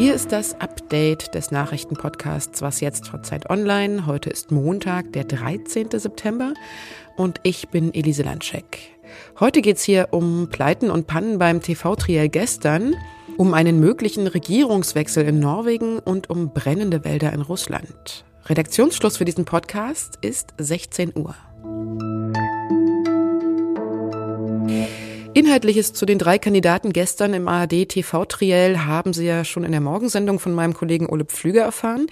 Hier ist das Update des Nachrichtenpodcasts Was jetzt vor Zeit online. Heute ist Montag, der 13. September und ich bin Elise Landscheck. Heute geht's hier um Pleiten und Pannen beim TV-Triell gestern, um einen möglichen Regierungswechsel in Norwegen und um brennende Wälder in Russland. Redaktionsschluss für diesen Podcast ist 16 Uhr. Inhaltliches zu den drei Kandidaten gestern im ARD TV Triell haben Sie ja schon in der Morgensendung von meinem Kollegen Ole Pflüger erfahren.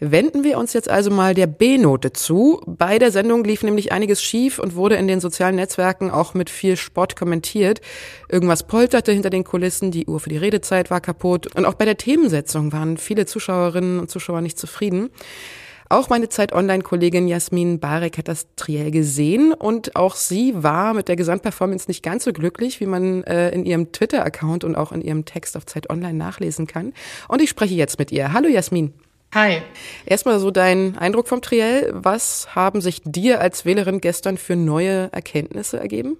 Wenden wir uns jetzt also mal der B-Note zu. Bei der Sendung lief nämlich einiges schief und wurde in den sozialen Netzwerken auch mit viel Spott kommentiert. Irgendwas polterte hinter den Kulissen, die Uhr für die Redezeit war kaputt und auch bei der Themensetzung waren viele Zuschauerinnen und Zuschauer nicht zufrieden. Auch meine Zeit-Online-Kollegin Jasmin Barek hat das Triell gesehen und auch sie war mit der Gesamtperformance nicht ganz so glücklich, wie man äh, in ihrem Twitter-Account und auch in ihrem Text auf Zeit Online nachlesen kann. Und ich spreche jetzt mit ihr. Hallo Jasmin. Hi. Erstmal so dein Eindruck vom Triell. Was haben sich dir als Wählerin gestern für neue Erkenntnisse ergeben?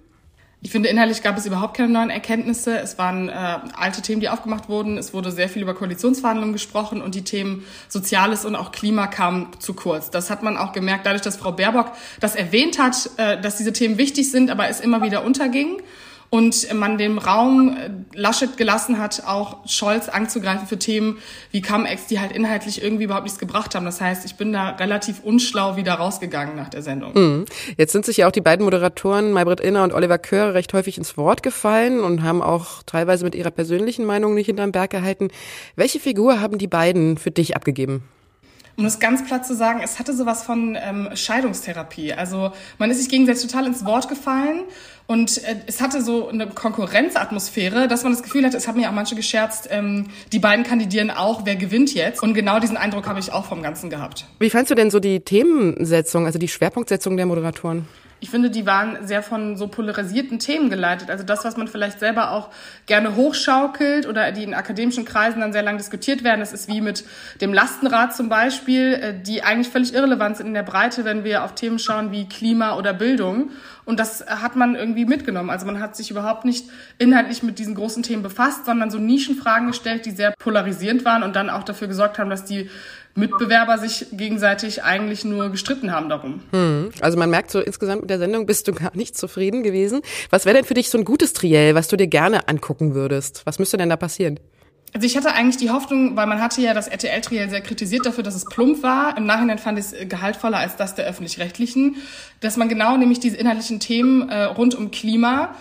Ich finde, inhaltlich gab es überhaupt keine neuen Erkenntnisse. Es waren äh, alte Themen, die aufgemacht wurden. Es wurde sehr viel über Koalitionsverhandlungen gesprochen und die Themen Soziales und auch Klima kamen zu kurz. Das hat man auch gemerkt, dadurch, dass Frau Baerbock das erwähnt hat, äh, dass diese Themen wichtig sind, aber es immer wieder unterging und man dem Raum äh, Laschet gelassen hat, auch Scholz anzugreifen für Themen wie Cum-Ex, die halt inhaltlich irgendwie überhaupt nichts gebracht haben. Das heißt, ich bin da relativ unschlau wieder rausgegangen nach der Sendung. Mhm. Jetzt sind sich ja auch die beiden Moderatoren, Maybrit Inner und Oliver Köhr, recht häufig ins Wort gefallen und haben auch teilweise mit ihrer persönlichen Meinung nicht hinterm Berg gehalten. Welche Figur haben die beiden für dich abgegeben? Um das ganz platt zu sagen, es hatte sowas von ähm, Scheidungstherapie. Also man ist sich gegenseitig total ins Wort gefallen und äh, es hatte so eine Konkurrenzatmosphäre, dass man das Gefühl hatte, es haben ja auch manche gescherzt, ähm, die beiden kandidieren auch, wer gewinnt jetzt? Und genau diesen Eindruck habe ich auch vom Ganzen gehabt. Wie fandst du denn so die Themensetzung, also die Schwerpunktsetzung der Moderatoren? Ich finde, die waren sehr von so polarisierten Themen geleitet. Also das, was man vielleicht selber auch gerne hochschaukelt oder die in akademischen Kreisen dann sehr lang diskutiert werden. Das ist wie mit dem Lastenrad zum Beispiel, äh, die eigentlich völlig irrelevant sind in der Breite, wenn wir auf Themen schauen wie Klima oder Bildung. Und das hat man irgendwie mitgenommen. Also man hat sich überhaupt nicht inhaltlich mit diesen großen Themen befasst, sondern so Nischenfragen gestellt, die sehr polarisierend waren und dann auch dafür gesorgt haben, dass die Mitbewerber sich gegenseitig eigentlich nur gestritten haben darum. Hm. Also man merkt so insgesamt mit der Sendung bist du gar nicht zufrieden gewesen. Was wäre denn für dich so ein gutes Triell, was du dir gerne angucken würdest? Was müsste denn da passieren? Also ich hatte eigentlich die Hoffnung, weil man hatte ja das RTL-Triell sehr kritisiert dafür, dass es plump war. Im Nachhinein fand ich es gehaltvoller als das der öffentlich-rechtlichen, dass man genau nämlich diese inhaltlichen Themen äh, rund um Klima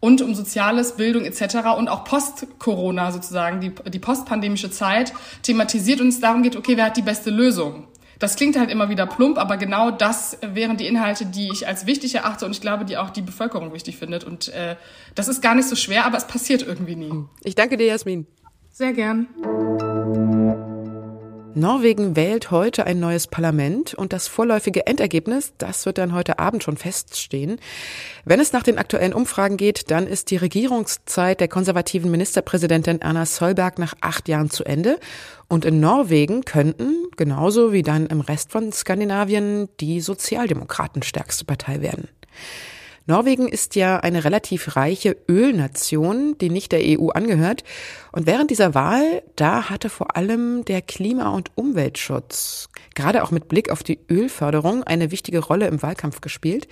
und um Soziales, Bildung etc. und auch Post-Corona sozusagen, die, die postpandemische Zeit thematisiert und es darum geht, okay, wer hat die beste Lösung? Das klingt halt immer wieder plump, aber genau das wären die Inhalte, die ich als wichtig erachte und ich glaube, die auch die Bevölkerung wichtig findet. Und äh, das ist gar nicht so schwer, aber es passiert irgendwie nie. Ich danke dir, Jasmin. Sehr gern. Norwegen wählt heute ein neues Parlament und das vorläufige Endergebnis, das wird dann heute Abend schon feststehen. Wenn es nach den aktuellen Umfragen geht, dann ist die Regierungszeit der konservativen Ministerpräsidentin Erna Solberg nach acht Jahren zu Ende. Und in Norwegen könnten, genauso wie dann im Rest von Skandinavien, die Sozialdemokraten stärkste Partei werden. Norwegen ist ja eine relativ reiche Ölnation, die nicht der EU angehört. Und während dieser Wahl, da hatte vor allem der Klima- und Umweltschutz, gerade auch mit Blick auf die Ölförderung, eine wichtige Rolle im Wahlkampf gespielt.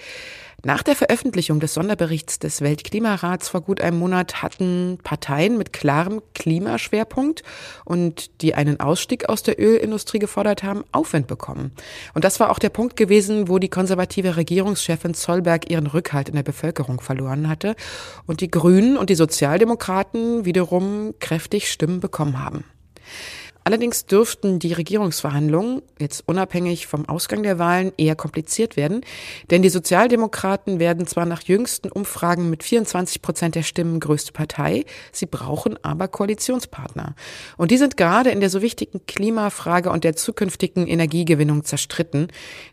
Nach der Veröffentlichung des Sonderberichts des Weltklimarats vor gut einem Monat hatten Parteien mit klarem Klimaschwerpunkt und die einen Ausstieg aus der Ölindustrie gefordert haben, Aufwind bekommen. Und das war auch der Punkt gewesen, wo die konservative Regierungschefin Zollberg ihren Rückhalt in der Bevölkerung verloren hatte und die Grünen und die Sozialdemokraten wiederum kräftig Stimmen bekommen haben. Allerdings dürften die Regierungsverhandlungen, jetzt unabhängig vom Ausgang der Wahlen, eher kompliziert werden, denn die Sozialdemokraten werden zwar nach jüngsten Umfragen mit 24 Prozent der Stimmen größte Partei, sie brauchen aber Koalitionspartner. Und die sind gerade in der so wichtigen Klimafrage und der zukünftigen Energiegewinnung zerstritten,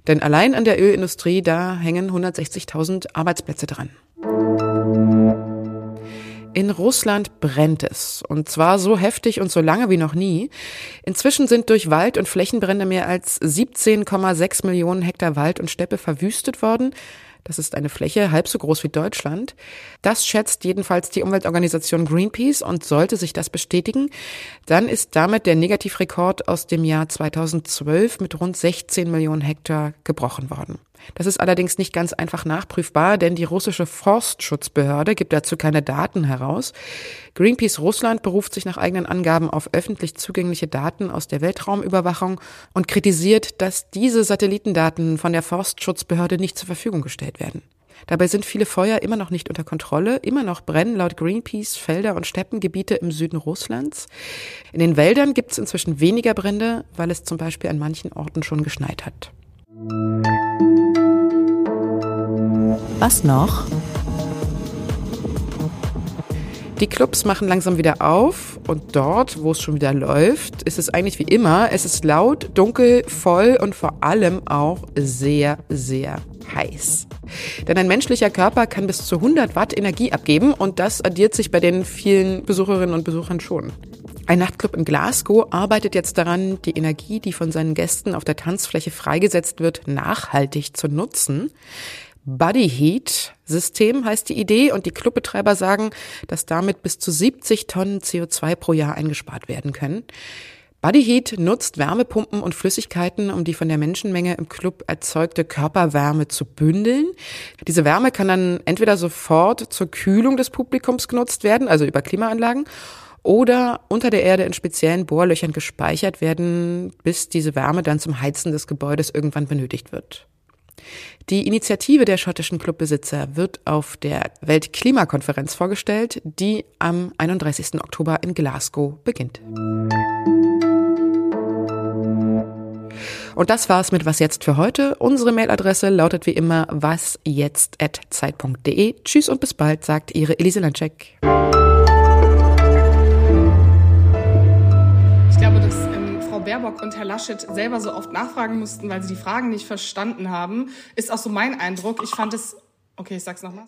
denn allein an der Ölindustrie, da hängen 160.000 Arbeitsplätze dran. In Russland brennt es. Und zwar so heftig und so lange wie noch nie. Inzwischen sind durch Wald- und Flächenbrände mehr als 17,6 Millionen Hektar Wald und Steppe verwüstet worden. Das ist eine Fläche halb so groß wie Deutschland. Das schätzt jedenfalls die Umweltorganisation Greenpeace und sollte sich das bestätigen, dann ist damit der Negativrekord aus dem Jahr 2012 mit rund 16 Millionen Hektar gebrochen worden. Das ist allerdings nicht ganz einfach nachprüfbar, denn die russische Forstschutzbehörde gibt dazu keine Daten heraus. Greenpeace Russland beruft sich nach eigenen Angaben auf öffentlich zugängliche Daten aus der Weltraumüberwachung und kritisiert, dass diese Satellitendaten von der Forstschutzbehörde nicht zur Verfügung gestellt werden. Dabei sind viele Feuer immer noch nicht unter Kontrolle. Immer noch brennen laut Greenpeace Felder und Steppengebiete im Süden Russlands. In den Wäldern gibt es inzwischen weniger Brände, weil es zum Beispiel an manchen Orten schon geschneit hat. Was noch? Die Clubs machen langsam wieder auf und dort, wo es schon wieder läuft, ist es eigentlich wie immer. Es ist laut, dunkel, voll und vor allem auch sehr, sehr heiß. Denn ein menschlicher Körper kann bis zu 100 Watt Energie abgeben und das addiert sich bei den vielen Besucherinnen und Besuchern schon. Ein Nachtclub in Glasgow arbeitet jetzt daran, die Energie, die von seinen Gästen auf der Tanzfläche freigesetzt wird, nachhaltig zu nutzen. Body Heat System heißt die Idee und die Clubbetreiber sagen, dass damit bis zu 70 Tonnen CO2 pro Jahr eingespart werden können. Body Heat nutzt Wärmepumpen und Flüssigkeiten, um die von der Menschenmenge im Club erzeugte Körperwärme zu bündeln. Diese Wärme kann dann entweder sofort zur Kühlung des Publikums genutzt werden, also über Klimaanlagen, oder unter der Erde in speziellen Bohrlöchern gespeichert werden, bis diese Wärme dann zum Heizen des Gebäudes irgendwann benötigt wird. Die Initiative der schottischen Clubbesitzer wird auf der Weltklimakonferenz vorgestellt, die am 31. Oktober in Glasgow beginnt. Und das war's mit Was jetzt für heute. Unsere Mailadresse lautet wie immer wasjetzt@zeit.de. Tschüss und bis bald, sagt Ihre Elise Landcheck. Baerbock und Herr Laschet selber so oft nachfragen mussten, weil sie die Fragen nicht verstanden haben, ist auch so mein Eindruck. Ich fand es, okay, ich sag's nochmal.